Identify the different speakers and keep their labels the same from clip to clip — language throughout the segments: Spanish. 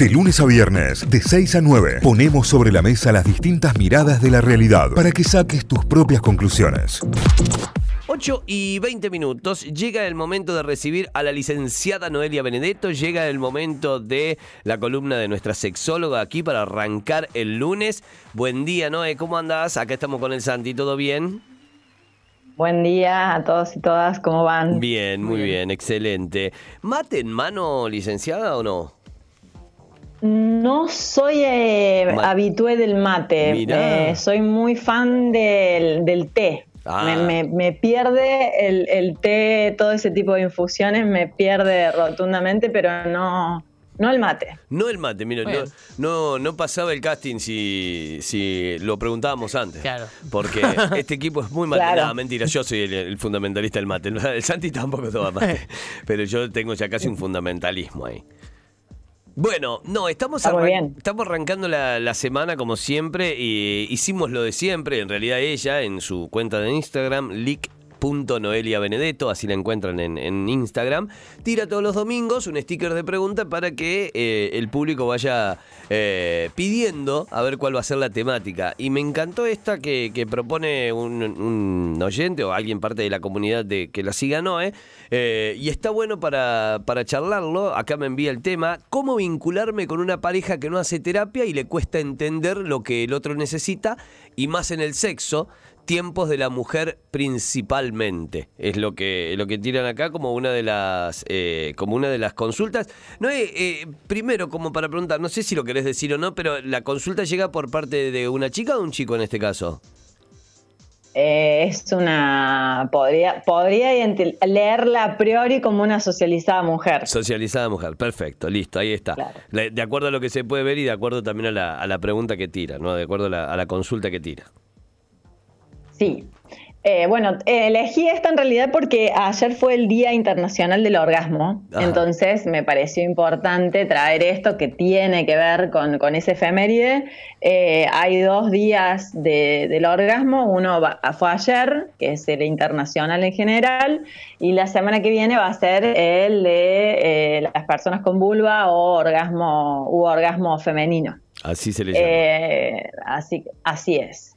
Speaker 1: De lunes a viernes, de 6 a 9, ponemos sobre la mesa las distintas miradas de la realidad para que saques tus propias conclusiones.
Speaker 2: 8 y 20 minutos, llega el momento de recibir a la licenciada Noelia Benedetto, llega el momento de la columna de nuestra sexóloga aquí para arrancar el lunes. Buen día, Noé, ¿cómo andás? Acá estamos con el Santi, ¿todo bien?
Speaker 3: Buen día a todos y todas, ¿cómo van?
Speaker 2: Bien, muy bien, excelente. ¿Mate en mano, licenciada, o no?
Speaker 3: No soy eh, habitué del mate. Eh, soy muy fan del, del té.
Speaker 2: Ah.
Speaker 3: Me, me- me pierde el, el té, todo ese tipo de infusiones, me pierde rotundamente, pero no, no el mate.
Speaker 2: No el mate, mira, no, no, no pasaba el casting si, si lo preguntábamos antes.
Speaker 4: Claro.
Speaker 2: Porque este equipo es muy mate.
Speaker 3: Claro.
Speaker 2: No, mentira, yo soy el, el fundamentalista del mate. El Santi tampoco toma mate. Pero yo tengo ya casi un fundamentalismo ahí. Bueno, no, estamos, arran-
Speaker 3: bien.
Speaker 2: estamos arrancando la, la semana como siempre y hicimos lo de siempre. En realidad ella en su cuenta de Instagram, leak.noeliabenedetto, así la encuentran en, Instagram, tira todos los domingos un sticker de pregunta para que eh, el público vaya eh, pidiendo a ver cuál va a ser la temática. Y me encantó esta que, propone un, oyente o alguien parte de la comunidad de que la siga Noé. eh, y está bueno para, para charlarlo. Acá me envía el tema. ¿Cómo vincularme con una pareja que no hace terapia y le cuesta entender lo que el otro necesita? Y más en el sexo. Tiempos de la mujer principalmente es lo que lo que tiran acá como una de las eh, como una de las consultas. No eh, primero como para preguntar, no sé si lo querés decir o no, pero la consulta llega por parte de una chica o un chico en este caso.
Speaker 3: Eh, es una. Podría, podría leerla a priori como una socializada mujer.
Speaker 2: Socializada mujer, perfecto, listo, ahí está.
Speaker 3: Claro.
Speaker 2: De acuerdo a lo que se puede ver y de acuerdo también a la, a la pregunta que tira, ¿no? De acuerdo a la, a la consulta que tira.
Speaker 3: Sí. Eh, bueno, elegí esta en realidad porque ayer fue el Día Internacional del Orgasmo,
Speaker 2: Ajá.
Speaker 3: entonces me pareció importante traer esto que tiene que ver con, con ese efeméride. Eh, hay dos días de- del orgasmo, uno va- fue ayer, que es el internacional en general, y la semana que viene va a ser el de eh, las personas con vulva o orgasmo, u orgasmo femenino.
Speaker 2: Así se le llama.
Speaker 3: Así, así es.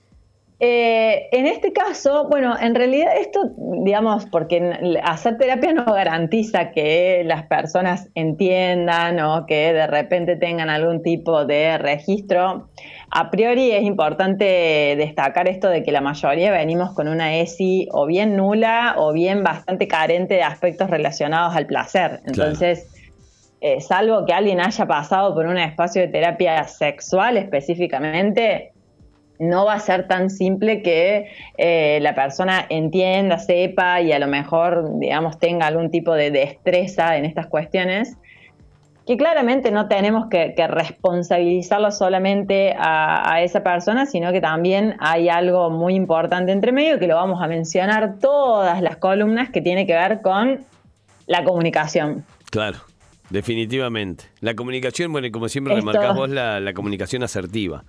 Speaker 3: Eh, en este caso, bueno, en realidad esto, digamos, porque hacer terapia no garantiza que las personas entiendan o que de repente tengan algún tipo de registro. A priori es importante destacar esto de que la mayoría venimos con una ESI o bien nula o bien bastante carente de aspectos relacionados al placer. Entonces, eh, salvo que alguien haya pasado por un espacio de terapia sexual específicamente, no va a ser tan simple que eh, la persona entienda, sepa y a lo mejor, digamos, tenga algún tipo de destreza en estas cuestiones, que claramente no tenemos que, que responsabilizarlo solamente a, a esa persona, sino que también hay algo muy importante entre medio que lo vamos a mencionar todas las columnas que tiene que ver con la comunicación.
Speaker 2: Claro, definitivamente. La comunicación, bueno, y como siempre
Speaker 3: Esto-
Speaker 2: remarcás vos, la, la comunicación asertiva.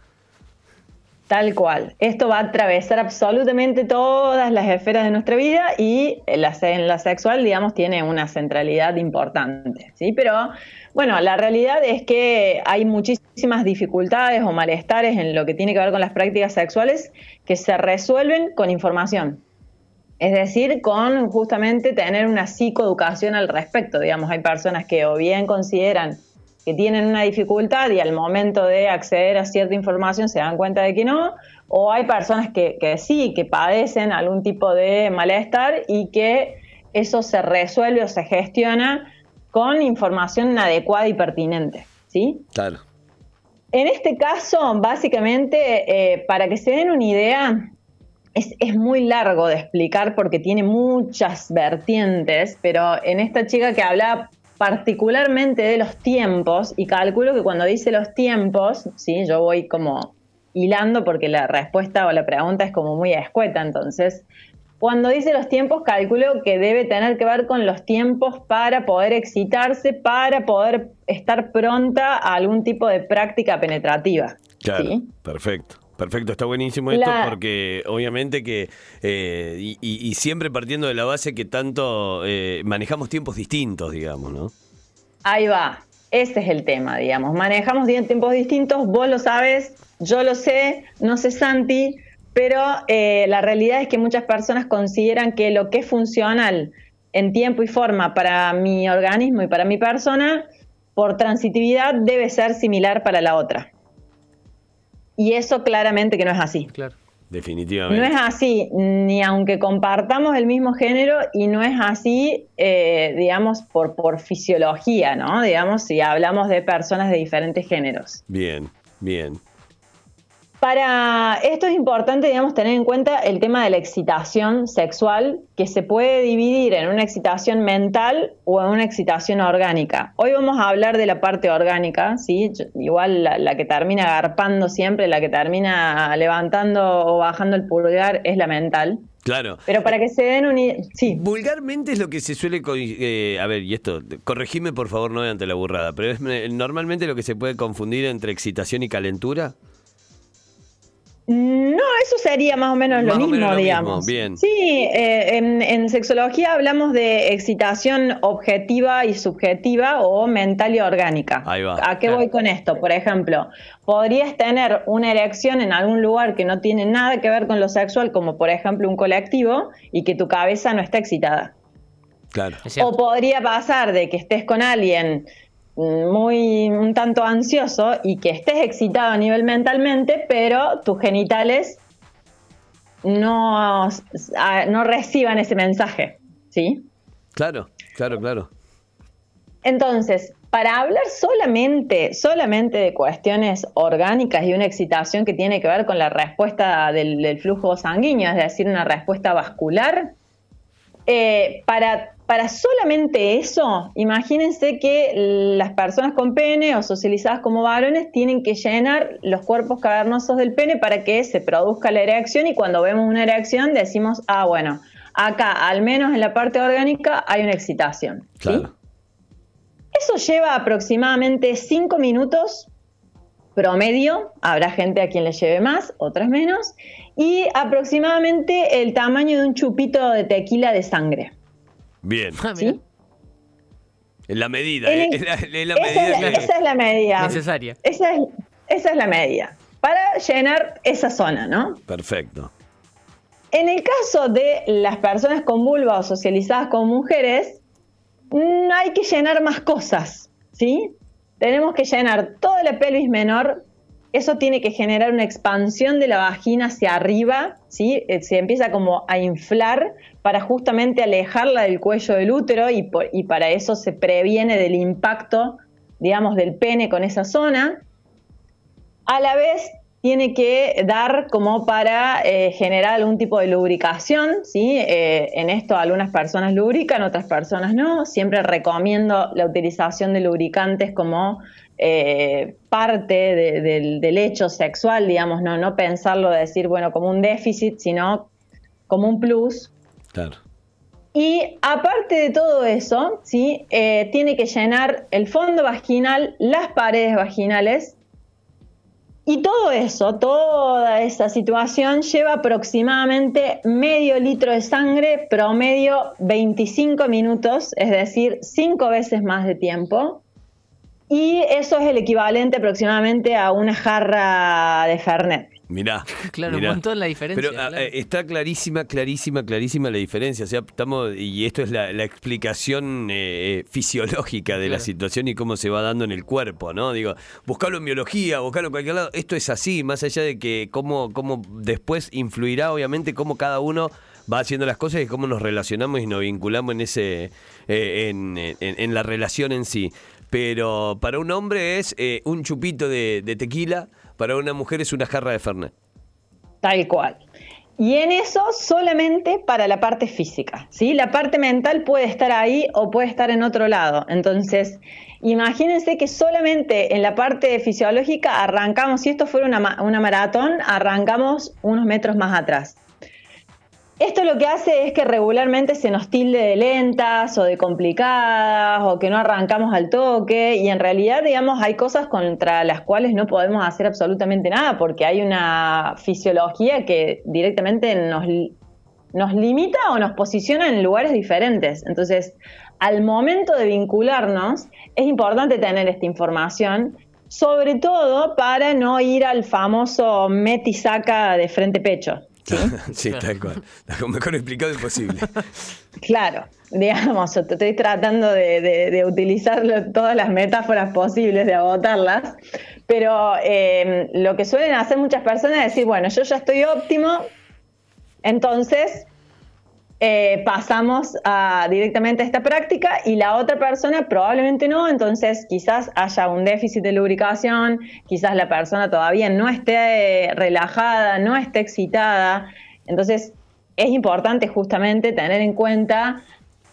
Speaker 3: Tal cual. Esto va a atravesar absolutamente todas las esferas de nuestra vida y la, en la sexual, digamos, tiene una centralidad importante. ¿sí? Pero bueno, la realidad es que hay muchísimas dificultades o malestares en lo que tiene que ver con las prácticas sexuales que se resuelven con información. Es decir, con justamente tener una psicoeducación al respecto. Digamos, hay personas que o bien consideran que tienen una dificultad y al momento de acceder a cierta información se dan cuenta de que no, o hay personas que, que sí, que padecen algún tipo de malestar y que eso se resuelve o se gestiona con información adecuada y pertinente. ¿sí?
Speaker 2: Claro.
Speaker 3: En este caso, básicamente, eh, para que se den una idea, es, es muy largo de explicar porque tiene muchas vertientes, pero en esta chica que habla particularmente de los tiempos, y calculo que cuando dice los tiempos, ¿sí? yo voy como hilando porque la respuesta o la pregunta es como muy escueta, entonces, cuando dice los tiempos, calculo que debe tener que ver con los tiempos para poder excitarse, para poder estar pronta a algún tipo de práctica penetrativa.
Speaker 2: Claro, perfecto. Perfecto, está buenísimo esto
Speaker 3: La-
Speaker 2: porque obviamente que, eh, y, y- y siempre partiendo de la base que tanto eh, manejamos tiempos distintos, digamos, ¿no?
Speaker 3: Ahí va. Ese es el tema, digamos. Manejamos tiempos distintos, vos lo sabes, yo lo sé, no sé Santi, pero eh, la realidad es que muchas personas consideran que lo que es funcional en tiempo y forma para mi organismo y para mi persona, por transitividad debe ser similar para la otra. Y eso claramente que no es así.
Speaker 2: Claro. Definitivamente.
Speaker 3: No es así, ni aunque compartamos el mismo género, y no es así, eh, digamos, por, por fisiología, ¿no? Digamos, si hablamos de personas de diferentes géneros.
Speaker 2: Bien, bien.
Speaker 3: Para esto es importante, digamos, tener en cuenta el tema de la excitación sexual, que se puede dividir en una excitación mental o en una excitación orgánica. Hoy vamos a hablar de la parte orgánica, ¿sí? Igual la, que termina agarpando siempre, la que termina levantando o bajando el pulgar es la mental.
Speaker 2: Claro.
Speaker 3: Pero para que se den un... Sí.
Speaker 2: Vulgarmente es lo que se suele... Eh, a ver, y esto, corregime por favor, no ante la burrada, pero es normalmente lo que se puede confundir entre excitación y calentura.
Speaker 3: No, eso sería más o menos lo mismo, digamos.
Speaker 2: Bien.
Speaker 3: Sí, eh, en, sexología hablamos de excitación objetiva y subjetiva o mental y orgánica.
Speaker 2: Ahí va.
Speaker 3: ¿A qué voy con esto? Por ejemplo, podrías tener una erección en algún lugar que no tiene nada que ver con lo sexual, como por ejemplo un colectivo, y que tu cabeza no está excitada.
Speaker 2: Claro.
Speaker 3: O podría pasar de que estés con alguien muy un tanto ansioso y que estés excitado a nivel mentalmente, pero tus genitales no, no reciban ese mensaje, ¿sí?
Speaker 2: Claro, claro, claro.
Speaker 3: Entonces, para hablar solamente, solamente de cuestiones orgánicas y una excitación que tiene que ver con la respuesta del, flujo sanguíneo, es decir, una respuesta vascular, eh, para para solamente eso, imagínense que las personas con pene o socializadas como varones tienen que llenar los cuerpos cavernosos del pene para que se produzca la erección y cuando vemos una erección decimos, ah, bueno, acá al menos en la parte orgánica hay una excitación. Eso lleva aproximadamente 5 minutos promedio, habrá gente a quien le lleve más, otras menos, y aproximadamente el tamaño de un chupito de tequila de sangre.
Speaker 2: Bien.
Speaker 3: Ah, ¿Sí?
Speaker 2: En la medida, eh,
Speaker 3: esa, es la, medida.
Speaker 4: Necesaria.
Speaker 3: Esa es, esa es la medida. Para llenar esa zona, ¿no?
Speaker 2: Perfecto.
Speaker 3: En el caso de las personas con vulva o socializadas con mujeres, no hay que llenar más cosas, ¿sí? Tenemos que llenar toda la pelvis menor eso tiene que generar una expansión de la vagina hacia arriba, ¿sí? Eh, se empieza como a inflar para justamente alejarla del cuello del útero y, para eso se previene del impacto, digamos, del pene con esa zona. A la vez tiene que dar como para eh, generar algún tipo de lubricación, ¿sí? Eh, en esto algunas personas lubrican, otras personas no. Siempre recomiendo la utilización de lubricantes como eh, parte del, hecho sexual, digamos, no, no pensarlo de decir, bueno, como un déficit, sino como un plus.
Speaker 2: Claro.
Speaker 3: Y aparte de todo eso, ¿sí? Eh, tiene que llenar el fondo vaginal, las paredes vaginales, y todo eso, toda esa situación lleva aproximadamente medio litro de sangre, promedio 25 minutos, es decir, cinco veces más de tiempo. Y eso es el equivalente aproximadamente a una jarra de Fernet.
Speaker 2: Mirá.
Speaker 4: Claro, un montón la diferencia.
Speaker 2: Pero ah, eh, está clarísima, clarísima, clarísima la diferencia. O sea, estamos, y esto es la, explicación eh, eh, fisiológica de la situación y cómo se va dando en el cuerpo, ¿no? Digo, buscarlo en biología, buscarlo en cualquier lado. Esto es así, más allá de que cómo, cómo después influirá, obviamente, cómo cada uno va haciendo las cosas y cómo nos relacionamos y nos vinculamos en ese en, en, la relación en sí pero para un hombre es eh, un chupito de, tequila, para una mujer es una jarra de Fernet.
Speaker 3: Tal cual. Y en eso solamente para la parte física, ¿sí? La parte mental puede estar ahí o puede estar en otro lado. Entonces, imagínense que solamente en la parte fisiológica arrancamos, si esto fuera una, una maratón, arrancamos unos metros más atrás. Esto lo que hace es que regularmente se nos tilde de lentas o de complicadas o que no arrancamos al toque y en realidad, digamos, hay cosas contra las cuales no podemos hacer absolutamente nada porque hay una fisiología que directamente nos, nos limita o nos posiciona en lugares diferentes. Entonces, al momento de vincularnos es importante tener esta información, sobre todo para no ir al famoso metisaca de frente pecho. Sí,
Speaker 2: sí tal cual. Lo mejor explicado imposible.
Speaker 3: Claro, digamos, estoy tratando de, utilizar todas las metáforas posibles, de agotarlas, pero eh, lo que suelen hacer muchas personas es decir, bueno, yo ya estoy óptimo, entonces eh, pasamos directamente a esta práctica y la otra persona probablemente no, entonces quizás haya un déficit de lubricación, quizás la persona todavía no esté relajada, no esté excitada, entonces es importante justamente tener en cuenta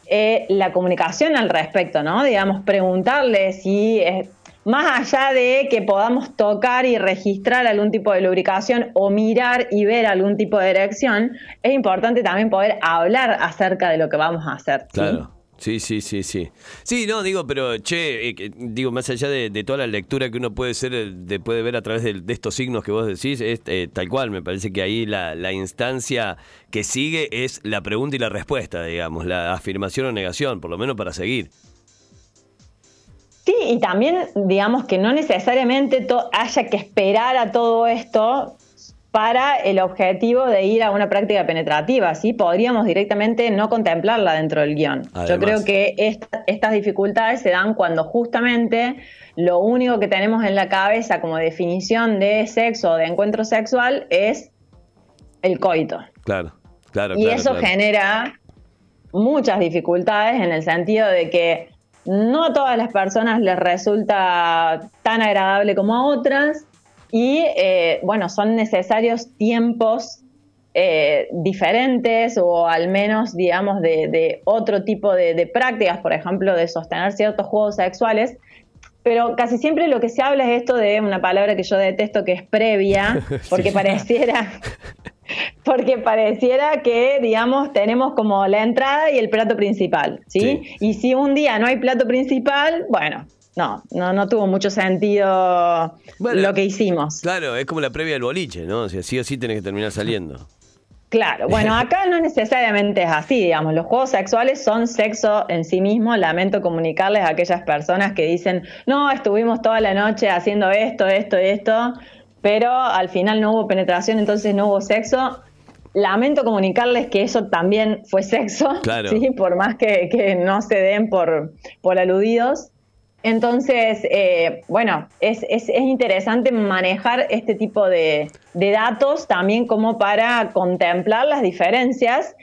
Speaker 3: eh, la comunicación al respecto, ¿no? Digamos, preguntarle si más allá de que podamos tocar y registrar algún tipo de lubricación o mirar y ver algún tipo de erección, es importante también poder hablar acerca de lo que vamos a hacer.
Speaker 2: Claro. Sí, sí, sí, sí. Sí, no, digo, pero che, eh, digo, más allá de, toda la lectura que uno puede ser, de, puede ver a través de, estos signos que vos decís, es eh, tal cual, me parece que ahí la, la, instancia que sigue es la pregunta y la respuesta, digamos, la afirmación o negación, por lo menos para seguir.
Speaker 3: Sí, y también digamos que no necesariamente haya que esperar a todo esto para el objetivo de ir a una práctica penetrativa, ¿sí? Podríamos directamente no contemplarla dentro del guion. Yo creo que estas dificultades se dan cuando justamente lo único que tenemos en la cabeza como definición de sexo o de encuentro sexual es el coito.
Speaker 2: Claro, claro.
Speaker 3: Y eso genera muchas dificultades en el sentido de que no a todas las personas les resulta tan agradable como a otras y eh, bueno, son necesarios tiempos eh, diferentes o al menos digamos de, otro tipo de, prácticas, por ejemplo, de sostener ciertos juegos sexuales. Pero casi siempre lo que se habla es esto de una palabra que yo detesto que es previa, porque pareciera porque pareciera que, digamos, tenemos como la entrada y el plato principal, ¿sí? Y si un día no hay plato principal, bueno, no, no, no tuvo mucho sentido lo que hicimos.
Speaker 2: Claro, es como la previa del boliche, ¿no? O sea, sí o sí tenés que terminar saliendo.
Speaker 3: Claro, bueno, acá no necesariamente es así, digamos, los juegos sexuales son sexo en sí mismo, lamento comunicarles a aquellas personas que dicen, no, estuvimos toda la noche haciendo esto, esto, esto, pero al final no hubo penetración, entonces no hubo sexo. Lamento comunicarles que eso también fue sexo, ¿sí? por más que, no se den por, por aludidos. Entonces, eh, bueno, es, es, interesante manejar este tipo de, de, datos también como para contemplar las diferencias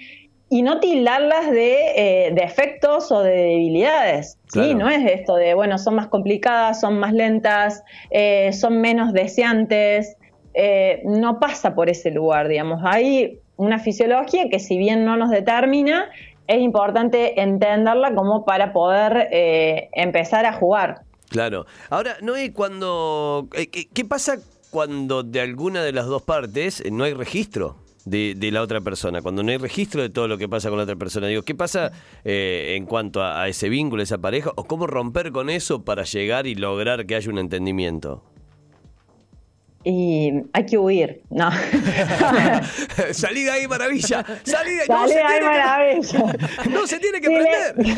Speaker 3: y no tildarlas de eh, defectos o de debilidades. ¿sí? No es esto de, bueno, son más complicadas, son más lentas, eh, son menos deseantes. Eh, no pasa por ese lugar, digamos. Hay una fisiología que si bien no nos determina, es importante entenderla como para poder empezar a jugar.
Speaker 2: Claro. Ahora, no hay cuando... ¿Qué pasa cuando de alguna de las dos partes no hay registro? De, la otra persona, cuando no hay registro de todo lo que pasa con la otra persona. Digo, ¿qué pasa eh, en cuanto a, ese vínculo, esa pareja? ¿O cómo romper con eso para llegar y lograr que haya un entendimiento?
Speaker 3: Y hay que huir, no.
Speaker 2: Salí de ahí, maravilla. Salí de
Speaker 3: ahí, maravilla.
Speaker 2: no se tiene que prender.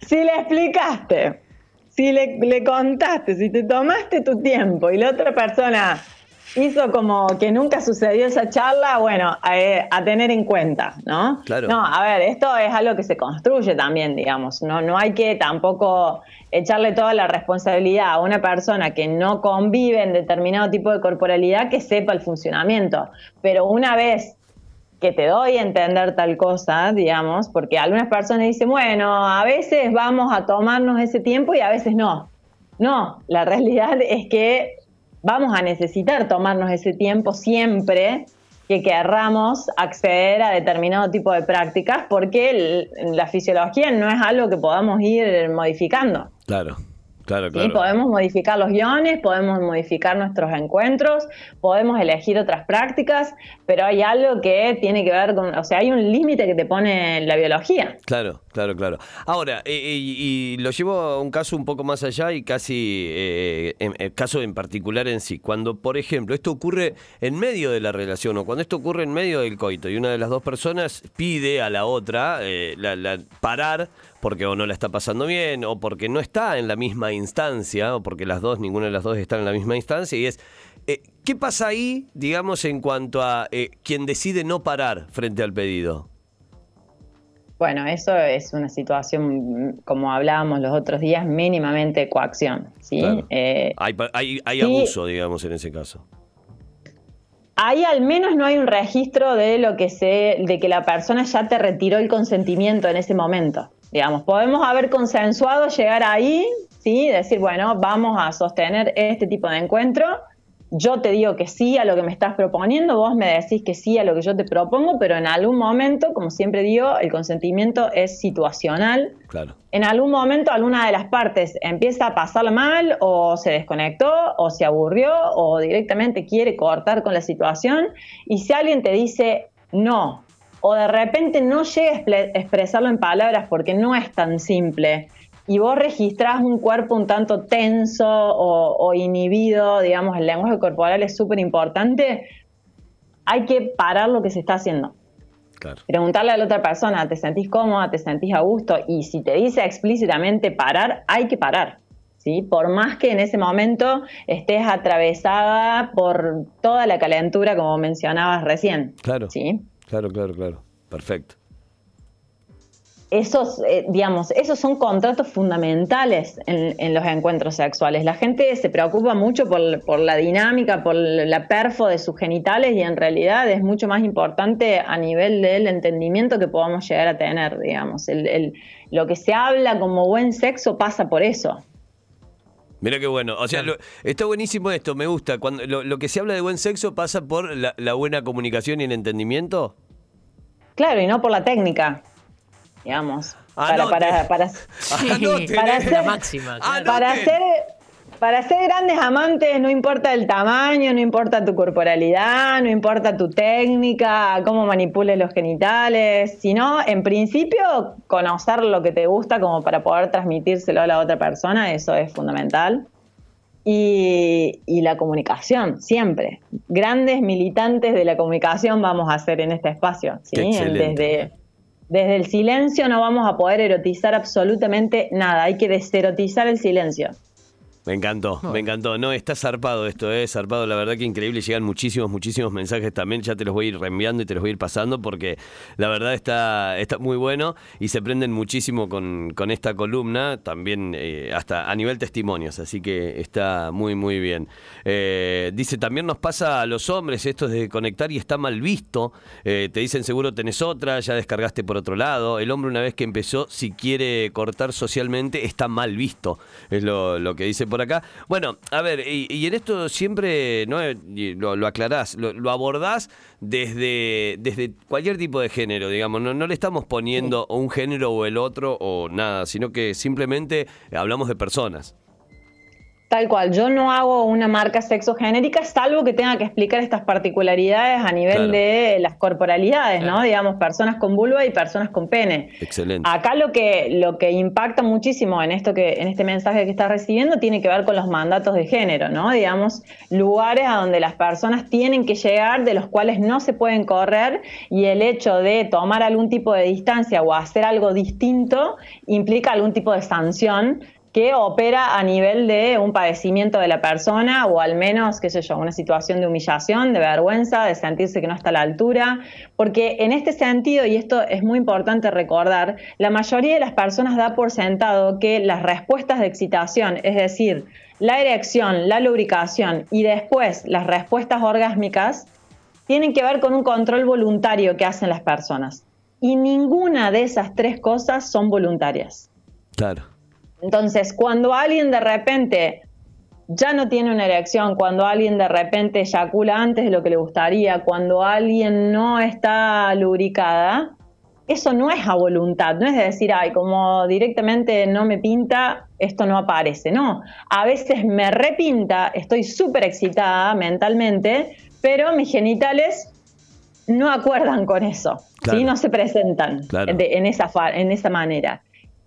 Speaker 3: si le explicaste, si le, le contaste, si te tomaste tu tiempo y la otra persona hizo como que nunca sucedió esa charla, bueno, a, tener en cuenta, ¿no?
Speaker 2: Claro.
Speaker 3: No, a ver, esto es algo que se construye también, digamos, no, no hay que tampoco echarle toda la responsabilidad a una persona que no convive en determinado tipo de corporalidad que sepa el funcionamiento, pero una vez que te doy a entender tal cosa, digamos, porque algunas personas dicen, bueno, a veces vamos a tomarnos ese tiempo y a veces no. No, la realidad es que vamos a necesitar tomarnos ese tiempo siempre que querramos acceder a determinado tipo de prácticas porque la fisiología no es algo que podamos ir modificando.
Speaker 2: Claro. Claro, claro.
Speaker 3: Podemos modificar los guiones, podemos modificar nuestros encuentros, podemos elegir otras prácticas, pero hay algo que tiene que ver con, o sea, hay un límite que te pone la biología.
Speaker 2: Claro, claro, claro. Ahora, eh, eh, y, lo llevo a un caso un poco más allá y casi, eh, en, el caso en particular en sí, cuando, por ejemplo, esto ocurre en medio de la relación o cuando esto ocurre en medio del coito y una de las dos personas pide a la otra la, parar porque o no la está pasando bien, o porque no está en la misma instancia, o porque las dos, ninguna de las dos están en la misma instancia, y es, eh, ¿qué pasa ahí, digamos, en cuanto a eh, quien decide no parar frente al pedido?
Speaker 3: Bueno, eso es una situación, como hablábamos los otros días, mínimamente coacción. ¿sí?
Speaker 2: Eh, hay, hay, abuso, digamos, en ese caso.
Speaker 3: Ahí al menos no hay un registro de lo que se, de que la persona ya te retiró el consentimiento en ese momento. Digamos, podemos haber consensuado llegar ahí, sí, decir, bueno, vamos a sostener este tipo de encuentro yo te digo que sí a lo que me estás proponiendo, vos me decís que sí a lo que yo te propongo, pero en algún momento, como siempre digo, el consentimiento es situacional.
Speaker 2: Claro.
Speaker 3: En algún momento alguna de las partes empieza a pasarla mal o se desconectó o se aburrió o directamente quiere cortar con la situación y si alguien te dice no o de repente no llega a expresarlo en palabras porque no es tan simple y vos registrás un cuerpo un tanto tenso o, inhibido, digamos, el lenguaje corporal es súper importante, hay que parar lo que se está haciendo. Preguntarle a la otra persona, ¿te sentís cómoda? ¿Te sentís a gusto? Y si te dice explícitamente parar, hay que parar. ¿sí? Por más que en ese momento estés atravesada por toda la calentura, como mencionabas recién.
Speaker 2: Claro.
Speaker 3: ¿sí?
Speaker 2: Claro, claro, claro. Perfecto
Speaker 3: esos, eh, digamos, esos son contratos fundamentales en, los encuentros sexuales. La gente se preocupa mucho por, la dinámica, por la perfo de sus genitales y en realidad es mucho más importante a nivel del entendimiento que podamos llegar a tener, digamos. lo que se habla como buen sexo pasa por eso.
Speaker 2: Mira qué bueno. O sea, está buenísimo esto, me gusta. Cuando lo, que se habla de buen sexo pasa por la, la buena comunicación y el entendimiento.
Speaker 3: Claro, y no por la técnica digamos. Para, para, para,
Speaker 4: para, ser, máxima.
Speaker 3: Para ser, para ser grandes amantes no importa el tamaño, no importa tu corporalidad, no importa tu técnica, cómo manipules los genitales, sino en principio conocer lo que te gusta como para poder transmitírselo a la otra persona, eso es fundamental. Y, y, la comunicación, siempre. Grandes militantes de la comunicación vamos a hacer en este espacio, ¿sí? Desde, desde el silencio no vamos a poder erotizar absolutamente nada, hay que deserotizar el silencio.
Speaker 2: Me encantó, me encantó. No, está zarpado esto, ¿eh? Zarpado, la verdad que increíble. Llegan muchísimos, muchísimos mensajes también. Ya te los voy a ir reenviando y te los voy a ir pasando porque la verdad está, está muy bueno y se prenden muchísimo con, con esta columna, también eh, hasta a nivel testimonios, así que está muy, muy bien. Eh, dice, también nos pasa a los hombres esto de conectar y está mal visto. Eh, te dicen, seguro tenés otra, ya descargaste por otro lado. El hombre una vez que empezó, si quiere cortar socialmente, está mal visto. Es lo, lo que dice por acá. Bueno, a ver, y, en esto siempre ¿no? lo, lo aclarás, lo, abordás desde, desde cualquier tipo de género, digamos. No, no le estamos poniendo un género o el otro o nada, sino que simplemente hablamos de personas.
Speaker 3: Tal cual, yo no hago una marca sexogenérica, salvo que tenga que explicar estas particularidades a nivel de las corporalidades, ¿no? Digamos, personas con vulva y personas con pene.
Speaker 2: Excelente.
Speaker 3: Acá lo que, lo que impacta muchísimo en esto que, en este mensaje que estás recibiendo, tiene que ver con los mandatos de género, ¿no? Digamos, lugares a donde las personas tienen que llegar, de los cuales no se pueden correr, y el hecho de tomar algún tipo de distancia o hacer algo distinto implica algún tipo de sanción que opera a nivel de un padecimiento de la persona o al menos, qué sé yo, una situación de humillación, de vergüenza, de sentirse que no está a la altura, porque en este sentido, y esto es muy importante recordar, la mayoría de las personas da por sentado que las respuestas de excitación, es decir, la erección, la lubricación y después las respuestas orgásmicas, tienen que ver con un control voluntario que hacen las personas. Y ninguna de esas tres cosas son voluntarias.
Speaker 2: Claro.
Speaker 3: Entonces, cuando alguien de repente ya no tiene una erección, cuando alguien de repente eyacula antes de lo que le gustaría, cuando alguien no está lubricada, eso no es a voluntad, no es decir, ay, como directamente no me pinta, esto no aparece, no. A veces me repinta, estoy súper excitada mentalmente, pero mis genitales no acuerdan con eso, no se presentan en, esa, en esa manera.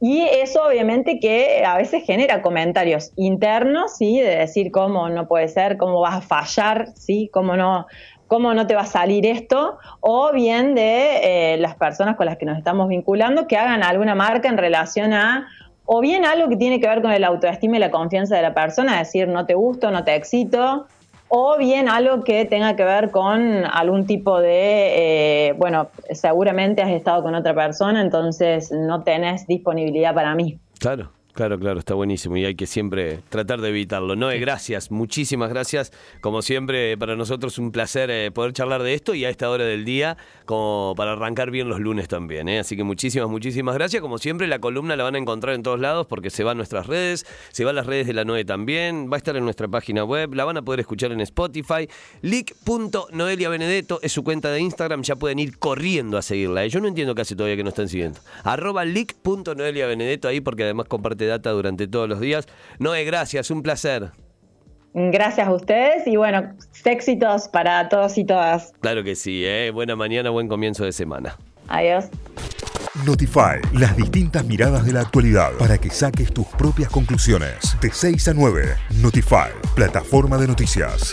Speaker 3: Y eso obviamente que a veces genera comentarios internos, ¿sí? De decir cómo no puede ser, cómo vas a fallar, ¿sí? Cómo no, ¿cómo no te va a salir esto? O bien de eh, las personas con las que nos estamos vinculando que hagan alguna marca en relación a, o bien algo que tiene que ver con el autoestima y la confianza de la persona, decir no te gusto, no te excito, o bien algo que tenga que ver con algún tipo de, eh, bueno, seguramente has estado con otra persona, entonces no tenés disponibilidad para mí.
Speaker 2: Claro. Claro, claro, está buenísimo y hay que siempre tratar de evitarlo. Noé, gracias, muchísimas gracias. Como siempre, para nosotros un placer eh, poder charlar de esto y a esta hora del día, como para arrancar bien los lunes también. ¿eh? Así que muchísimas, muchísimas gracias. Como siempre, la columna la van a encontrar en todos lados porque se va a nuestras redes, se va a las redes de la Noé también, va a estar en nuestra página web, la van a poder escuchar en Spotify. Benedetto es su cuenta de Instagram, ya pueden ir corriendo a seguirla. ¿eh? Yo no entiendo hace todavía que no están siguiendo. Arroba leak.noeliabenedetto ahí porque además comparte data durante todos los días. Noé, gracias, un placer.
Speaker 3: Gracias a ustedes y bueno, éxitos para todos y todas.
Speaker 2: Claro que sí, ¿eh? buena mañana, buen comienzo de semana.
Speaker 3: Adiós.
Speaker 1: Notify, las distintas miradas de la actualidad para que saques tus propias conclusiones. De 6 a 9, Notify, plataforma de noticias.